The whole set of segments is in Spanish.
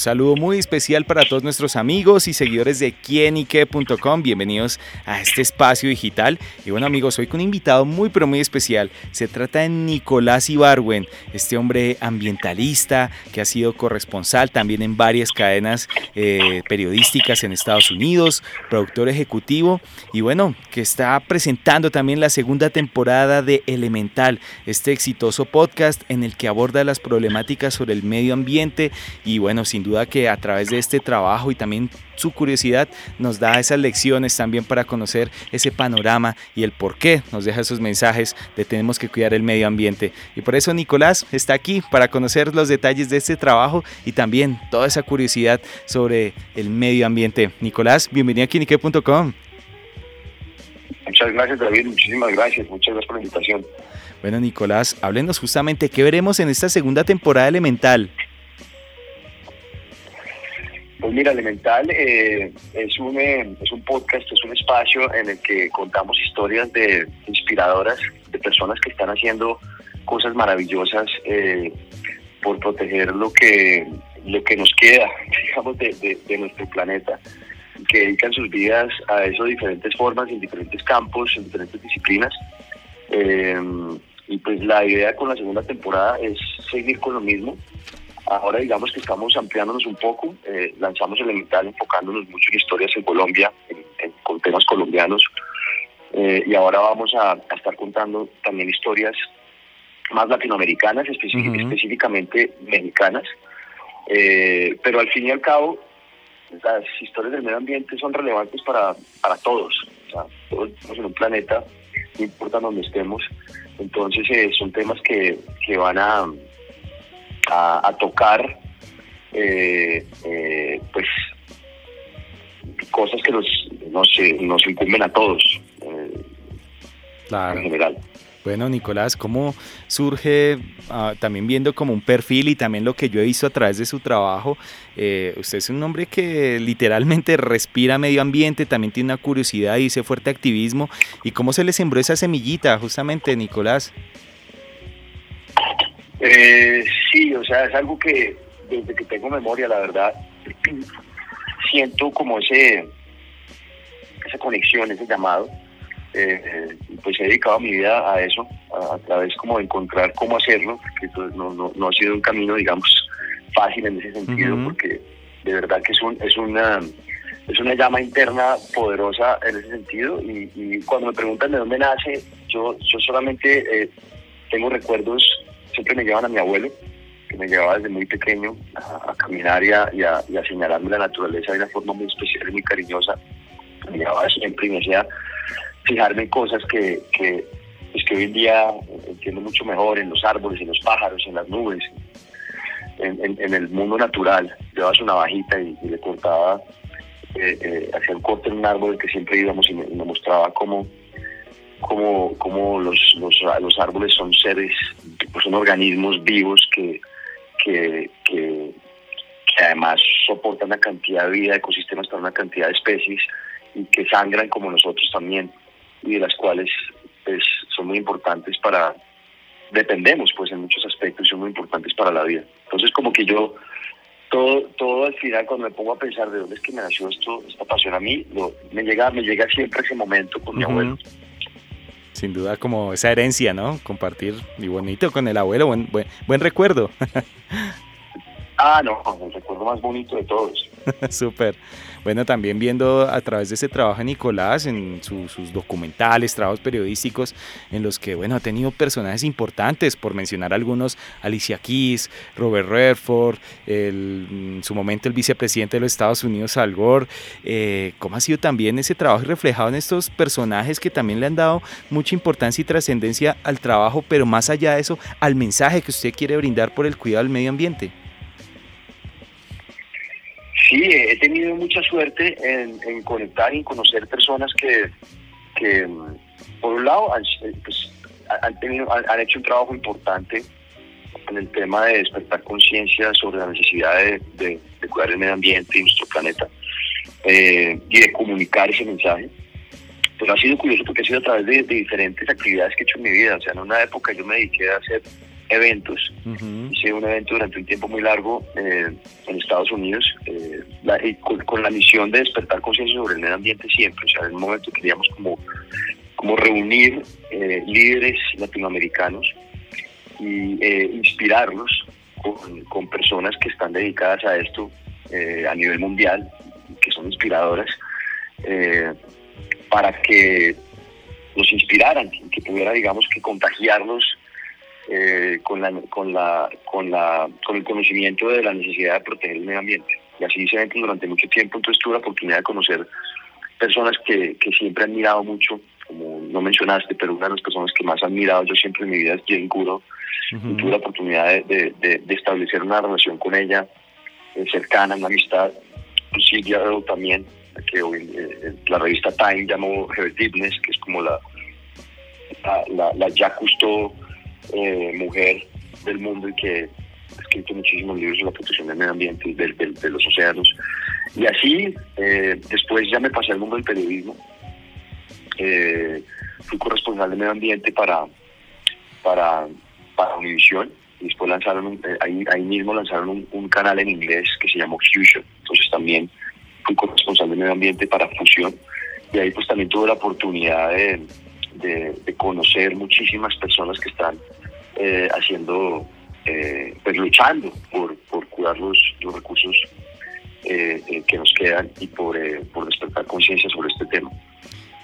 saludo muy especial para todos nuestros amigos y seguidores de quienique.com. Bienvenidos a este espacio digital. Y bueno amigos, hoy con un invitado muy pero muy especial. Se trata de Nicolás Ibarwen, este hombre ambientalista que ha sido corresponsal también en varias cadenas eh, periodísticas en Estados Unidos, productor ejecutivo y bueno, que está presentando también la segunda temporada de Elemental, este exitoso podcast en el que aborda las problemáticas sobre el medio ambiente y bueno, sin duda que a través de este trabajo y también su curiosidad nos da esas lecciones también para conocer ese panorama y el por qué nos deja esos mensajes de tenemos que cuidar el medio ambiente. Y por eso Nicolás está aquí para conocer los detalles de este trabajo y también toda esa curiosidad sobre el medio ambiente. Nicolás, bienvenido a Kinique.com. Muchas gracias David, muchísimas gracias, muchas gracias por la invitación. Bueno Nicolás, háblenos justamente qué veremos en esta segunda temporada Elemental. Pues mira, Elemental eh, es, un, eh, es un podcast, es un espacio en el que contamos historias de inspiradoras, de personas que están haciendo cosas maravillosas eh, por proteger lo que, lo que nos queda, digamos, de, de, nuestro planeta, que dedican sus vidas a eso de diferentes formas, en diferentes campos, en diferentes disciplinas. y pues la idea con la segunda temporada es seguir con lo mismo, Ahora digamos que estamos ampliándonos un poco, eh, lanzamos Elemental enfocándonos mucho en historias en Colombia, con temas colombianos, eh, y ahora vamos a, estar contando también historias más latinoamericanas, específicamente mexicanas, eh, pero al fin y al cabo las historias del medio ambiente son relevantes para, para todos, o sea, todos estamos en un planeta, no importa donde estemos, entonces son temas que, que van a a, tocar eh, eh, pues cosas que nos, nos, nos incumben a todos eh, en general. Bueno, Nicolás, ¿cómo surge, ah, también viendo como un perfil y también lo que yo he visto a través de su trabajo, usted es un hombre que literalmente respira medio ambiente, también tiene una curiosidad y ese fuerte activismo, ¿y cómo se le sembró esa semillita justamente, Nicolás? Eh, sí, o sea, es algo que desde que tengo memoria, la verdad, siento como ese esa conexión, ese llamado. Eh, pues he dedicado mi vida a eso, a, través como de encontrar cómo hacerlo, que pues, no, no, no, ha sido un camino, digamos, fácil en ese sentido, porque de verdad que es, un, es una es una llama interna poderosa en ese sentido y, cuando me preguntan de dónde nace, yo, yo solamente eh, tengo recuerdos siempre me llevan a mi abuelo, que me llevaba desde muy pequeño a, caminar y a, señalarme la naturaleza de una forma muy especial y muy cariñosa. Me llevaba siempre y me hacía fijarme en cosas que, que, pues que hoy en día entiendo mucho mejor, en los árboles, en los pájaros, en las nubes, en, el mundo natural. Llevaba su navajita y, le cortaba, eh, eh, hacía un corte en un árbol que siempre íbamos y me, me mostraba cómo como, como los, los, los, árboles son seres, pues son organismos vivos que, que, que, además soportan una cantidad de vida, ecosistemas para una cantidad de especies y que sangran como nosotros también y de las cuales pues, son muy importantes para, dependemos pues en muchos aspectos y son muy importantes para la vida. Entonces como que yo todo, todo al final cuando me pongo a pensar de dónde es que me nació esto, esta pasión a mí, me llega, me llega siempre ese momento con mi abuelo sin duda como esa herencia, ¿no? Compartir y bonito con el abuelo, buen, buen, recuerdo. ah, no, el recuerdo más bonito de todos. Súper. Bueno, también viendo a través de ese trabajo de Nicolás en sus documentales, trabajos periodísticos, en los que, bueno, ha tenido personajes importantes, por mencionar algunos, Alicia Keys, Robert Redford, en su momento el vicepresidente de los Estados Unidos, Al Gore. Eh, ¿Cómo ha sido también ese trabajo reflejado en estos personajes que también le han dado mucha importancia y trascendencia al trabajo, pero más allá de eso, al mensaje que usted quiere brindar por el cuidado del medio ambiente? Sí, he tenido mucha suerte en, conectar y conocer personas que, por un lado, han, pues, tenido, han, hecho un trabajo importante en el tema de despertar conciencia sobre la necesidad de, cuidar el medio ambiente y nuestro planeta eh, y de comunicar ese mensaje. Pero ha sido curioso porque ha sido a través de, diferentes actividades que he hecho en mi vida. O sea, en una época yo me dediqué a hacer eventos. Hice un evento durante un tiempo muy largo eh, en Estados Unidos y con, la misión de despertar conciencia sobre el medio ambiente siempre. O sea, en un momento queríamos como, como reunir líderes latinoamericanos y inspirarlos con, personas que están dedicadas a esto a nivel mundial, que son inspiradoras, para que los inspiraran, que pudiera, digamos, que contagiarlos eh, con, la, con, la, con, la, con el conocimiento de la necesidad de proteger el medio ambiente. Y así se ven durante mucho tiempo, entonces tuve la oportunidad de conocer personas que, que siempre han mirado mucho, como no mencionaste, pero una de las personas que más han mirado yo siempre en mi vida es Jane Goodall. tuve la oportunidad de, de, establecer una relación con ella eh, cercana, una amistad. Silvia también, que hoy eh, la revista Time llamó Her Deepness, que es como la, la, la, ya justo eh, mujer del mundo y que escrito muchísimos libros sobre la protección del medio ambiente y de, los océanos. Y así, eh, después ya me pasé al mundo del periodismo. fui corresponsal de medio ambiente para, para, para Univision y después lanzaron, ahí, ahí mismo lanzaron un, canal en inglés que se llamó Fusion. Entonces también fui corresponsal de medio ambiente para Fusión y ahí pues también tuve la oportunidad de, conocer muchísimas personas que están eh, haciendo, eh, pues luchando por, por cuidar los, los recursos eh, que nos quedan y por, por despertar conciencia sobre este tema.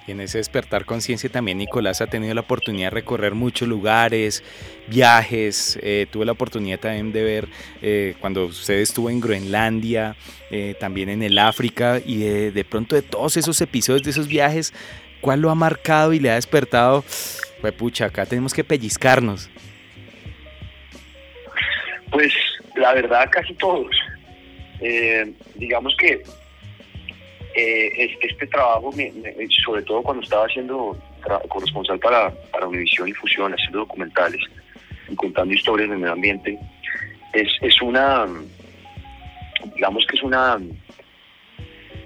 Y en ese despertar conciencia también Nicolás ha tenido la oportunidad de recorrer muchos lugares, viajes. Eh, tuve la oportunidad también de ver eh, cuando usted estuvo en Groenlandia, eh, también en el África y de, pronto de todos esos episodios de esos viajes, ¿cuál lo ha marcado y le ha despertado? Pues pucha, acá tenemos que pellizcarnos. Pues la verdad casi todos. digamos que eh, este trabajo, sobre todo cuando estaba siendo corresponsal para, para Univisión y Fusión, haciendo documentales y contando historias del medio ambiente, es, es una, digamos que es una,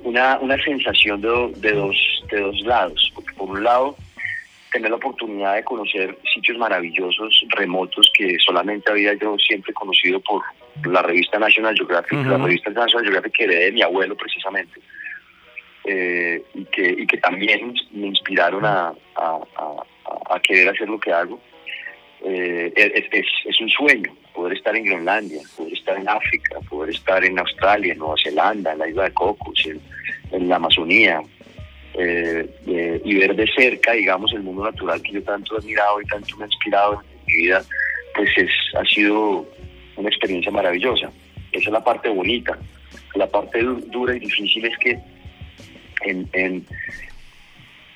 una, una sensación de, de, dos, de dos lados. Porque por un lado, tener la oportunidad de conocer sitios maravillosos, remotos, que solamente había yo siempre conocido por la revista National Geographic, la revista National Geographic que heredé de mi abuelo precisamente eh, y, que, y que también me inspiraron a, a, querer hacer lo que hago. Eh, es, es, un sueño poder estar en Groenlandia, poder estar en África, poder estar en Australia, en Nueva Zelanda, en la isla de Cocos, en, la Amazonía, eh, y ver de cerca, digamos, el mundo natural que yo tanto he admirado y tanto me ha inspirado en mi vida, pues es, ha sido una experiencia maravillosa. Esa es la parte bonita. La parte dura y difícil es que en,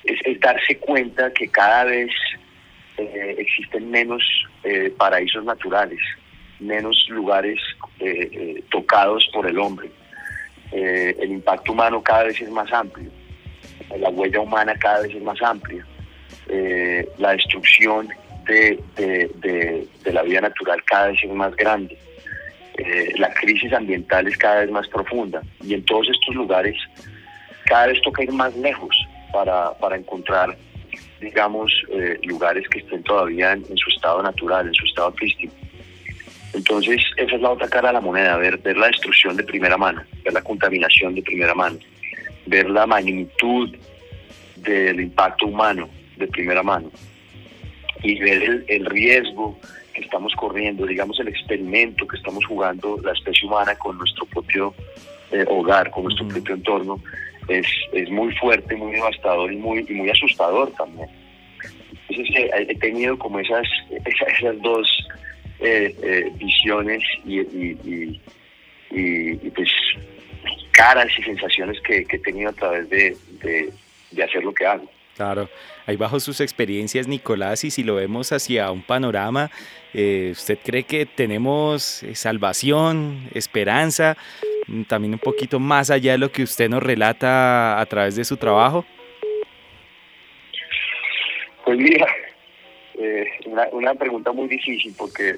es, darse cuenta que cada vez eh, existen menos eh, paraísos naturales, menos lugares eh, tocados por el hombre. el impacto humano cada vez es más amplio, la huella humana cada vez es más amplia, la destrucción de, la vida natural cada vez es más grande. la crisis ambiental es cada vez más profunda y en todos estos lugares cada vez toca ir más lejos para, encontrar, digamos, eh, lugares que estén todavía en, su estado natural, en su estado artístico. Entonces, esa es la otra cara de la moneda, ver, ver la destrucción de primera mano, ver la contaminación de primera mano, ver la magnitud del impacto humano de primera mano y ver el, riesgo que estamos corriendo, digamos el experimento que estamos jugando la especie humana con nuestro propio eh, hogar, con nuestro propio entorno, es, es muy fuerte, muy devastador y muy, y muy asustador también. Entonces eh, he tenido como esas, esas, dos eh, eh, visiones y, y, y, pues caras y sensaciones que, he tenido a través de, de, hacer lo que hago. Claro, ahí bajo sus experiencias, Nicolás, y si lo vemos hacia un panorama, ¿usted cree que tenemos salvación, esperanza? Mm, también un poquito más allá de lo que usted nos relata a través de su trabajo? Pues mira, eh, una, pregunta muy difícil porque,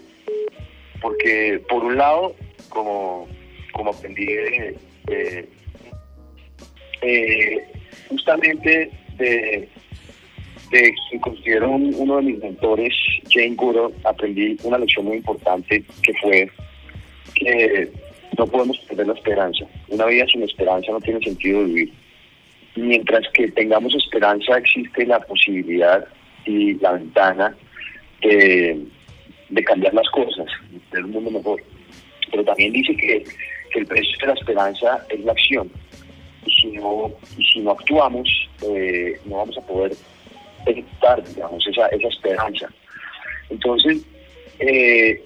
porque por un lado, como, como aprendí de, eh, justamente de, de quien considero uno de mis mentores, Jane Goodall, aprendí una lección muy importante que fue que no podemos perder la esperanza. Una vida sin esperanza no tiene sentido vivir. Mientras que tengamos esperanza existe la posibilidad y la ventana de, cambiar las cosas, de un mundo mejor. Pero también dice que, el precio de la esperanza es la acción. Y si no, y si no actuamos, eh, no vamos a poder ejecutar, digamos, esa, esa esperanza. Entonces, eh,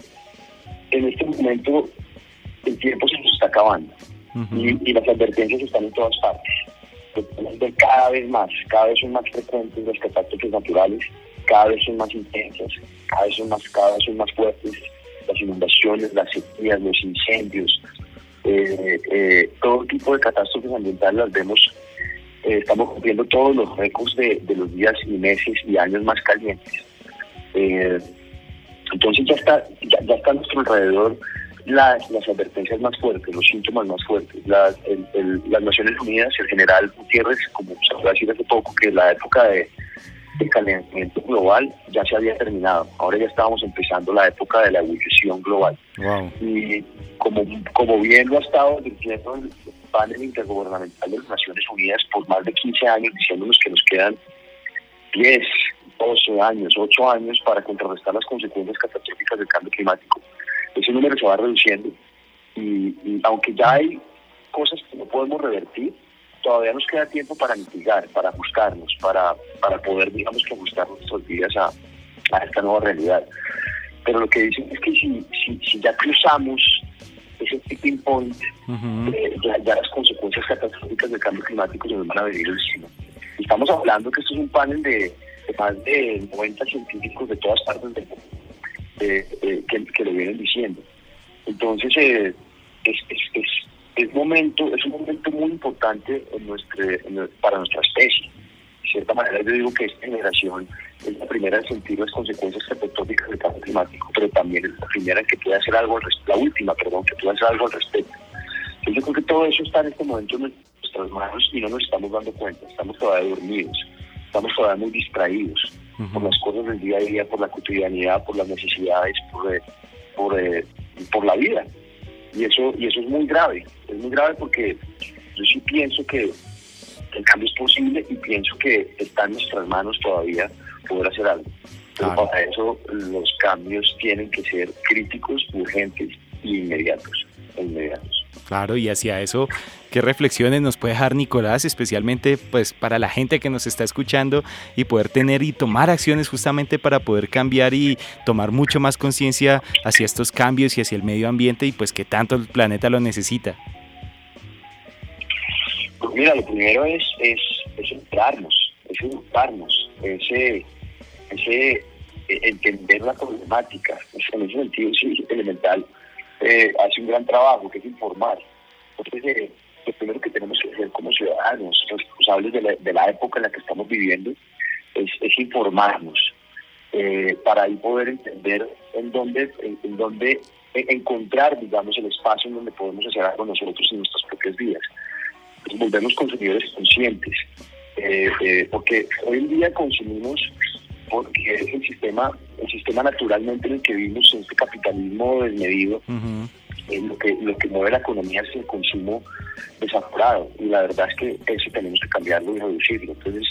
en este momento el tiempo se nos está acabando y, las advertencias están en todas partes. Ver cada vez más, cada vez son más frecuentes las catástrofes naturales, cada vez son más intensas, cada vez son más, cada vez son más fuertes las inundaciones, las sequías, los incendios, eh, eh, todo tipo de catástrofes ambientales las vemos, eh, estamos cumpliendo todos los récords de, los días y meses y años más calientes. entonces ya está, ya está a nuestro alrededor las, las advertencias más fuertes, los síntomas más fuertes. Las, las Naciones Unidas, el general Gutiérrez, como se puede decir hace poco, que la época de, calentamiento global ya se había terminado. Ahora ya estábamos empezando la época de la ebullición global. Y como, como bien lo ha estado diciendo el panel intergubernamental de las Naciones Unidas por más de 15 años, diciéndonos que nos quedan 10, 12 años, 8 años para contrarrestar las consecuencias catastróficas del cambio climático ese número se va reduciendo y, aunque ya hay cosas que no podemos revertir, todavía nos queda tiempo para mitigar, para ajustarnos, para, para poder, digamos, que ajustar nuestros días a, esta nueva realidad. Pero lo que dicen es que si, si, ya cruzamos ese tipping point, eh, ya, las consecuencias catastróficas del cambio climático se nos van a venir encima. Estamos hablando que esto es un panel de, de más de 90 científicos de todas partes del mundo eh, eh, que, lo vienen diciendo. Entonces, eh, es, es, es, momento, es un momento muy importante en nuestra, para nuestra especie. De cierta manera, yo digo que esta generación es la primera en sentir las consecuencias catastróficas del cambio climático, pero también es la primera en que puede hacer algo al respecto, la última, perdón, que puede hacer algo al respecto. yo creo que todo eso está en este momento en nuestras manos y no nos estamos dando cuenta, estamos todavía dormidos, estamos todavía muy distraídos por las cosas del día a día, por la cotidianidad, por las necesidades, por, eh, por, eh, por la vida. Y eso, y eso es muy grave, es muy grave porque yo sí pienso que el cambio es posible y pienso que está en nuestras manos todavía poder hacer algo. Pero para eso los cambios tienen que ser críticos, urgentes e inmediatos. E inmediatos. Claro, y hacia eso, ¿qué reflexiones nos puede dejar Nicolás, especialmente pues para la gente que nos está escuchando y poder tener y tomar acciones justamente para poder cambiar y tomar mucho más conciencia hacia estos cambios y hacia el medio ambiente y pues que tanto el planeta lo necesita? Pues mira, lo primero es, es, es educarnos, es educarnos, ese, ese eh, entender la problemática, en ese sentido es elemental eh, hace un gran trabajo, que es informar. Entonces, eh, lo primero que tenemos que hacer como ciudadanos responsables de la, de la época en la que estamos viviendo es, es informarnos eh, para ahí poder entender en dónde, en, dónde encontrar, digamos, el espacio en donde podemos hacer algo nosotros en nuestras propias vidas. Pues volvemos consumidores conscientes, porque hoy en día consumimos porque es el sistema, el sistema naturalmente en el que vivimos, este capitalismo desmedido, lo que lo que mueve la economía es el consumo desaforado y la verdad es que eso tenemos que cambiarlo y reducirlo. Entonces,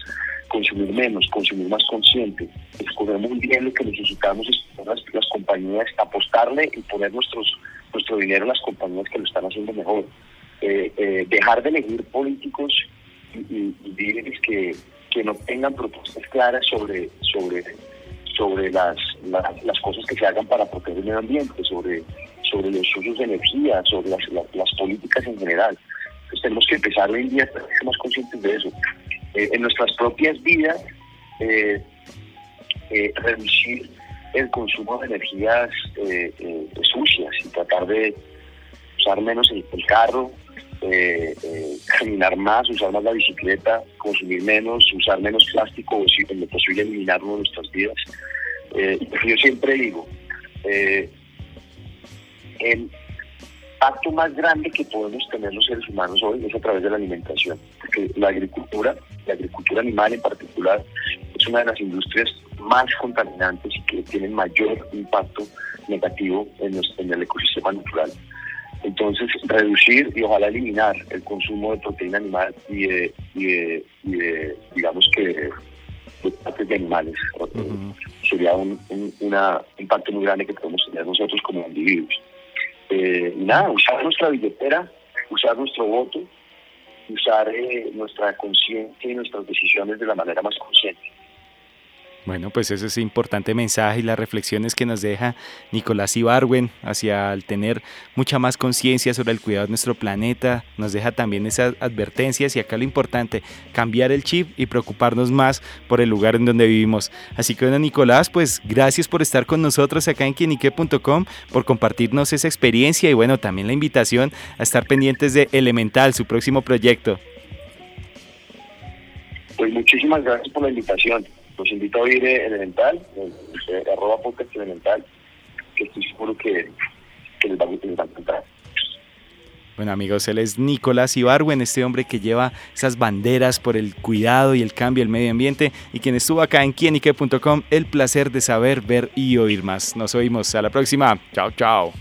consumir menos, consumir más consciente, escoger muy bien lo que necesitamos, las, las compañías, apostarle y poner nuestros nuestro dinero en las compañías que lo están haciendo mejor. Eh, eh, dejar de elegir políticos y, y líderes que que no tengan propuestas claras sobre, sobre, sobre las, las, cosas que se hagan para proteger el medio ambiente, sobre, sobre los usos de energía, sobre las, las, políticas en general. Entonces tenemos que empezar hoy en día a ser más conscientes de eso. Eh, en nuestras propias vidas, eh, eh, reducir el consumo de energías sucias y tratar de usar menos el carro, eh, eh, caminar más, usar más la bicicleta, consumir menos, usar menos plástico o si es posible eliminarlo de nuestras vidas. Eh, yo siempre digo, eh, el acto más grande que podemos tener los seres humanos hoy es a través de la alimentación, porque la agricultura, la agricultura animal en particular, es una de las industrias más contaminantes y que tienen mayor impacto negativo en el ecosistema natural. Entonces, reducir y ojalá eliminar el consumo de proteína animal y de, digamos que, de partes de animales. Sería un, impacto muy grande que podemos tener nosotros como individuos. Eh, nada, usar nuestra billetera, usar nuestro voto, usar eh, nuestra conciencia y nuestras decisiones de la manera más consciente. Bueno, pues ese es un importante mensaje y las reflexiones que nos deja Nicolás Ibarwen hacia el tener mucha más conciencia sobre el cuidado de nuestro planeta, nos deja también esas advertencias y acá lo importante, cambiar el chip y preocuparnos más por el lugar en donde vivimos. Así que bueno, Nicolás, pues gracias por estar con nosotros acá en quienique.com, por compartirnos esa experiencia y bueno, también la invitación a estar pendientes de Elemental, su próximo proyecto. Pues muchísimas gracias por la invitación los invito a oír Elemental, arroba podcast Elemental, que estoy seguro que, les, va, a encantar. Bueno amigos, él es Nicolás Ibarwen, este hombre que lleva esas banderas por el cuidado y el cambio del medio ambiente y quien estuvo acá en quienique.com, el placer de saber, ver y oír más. Nos oímos, a la próxima. Chao, chao.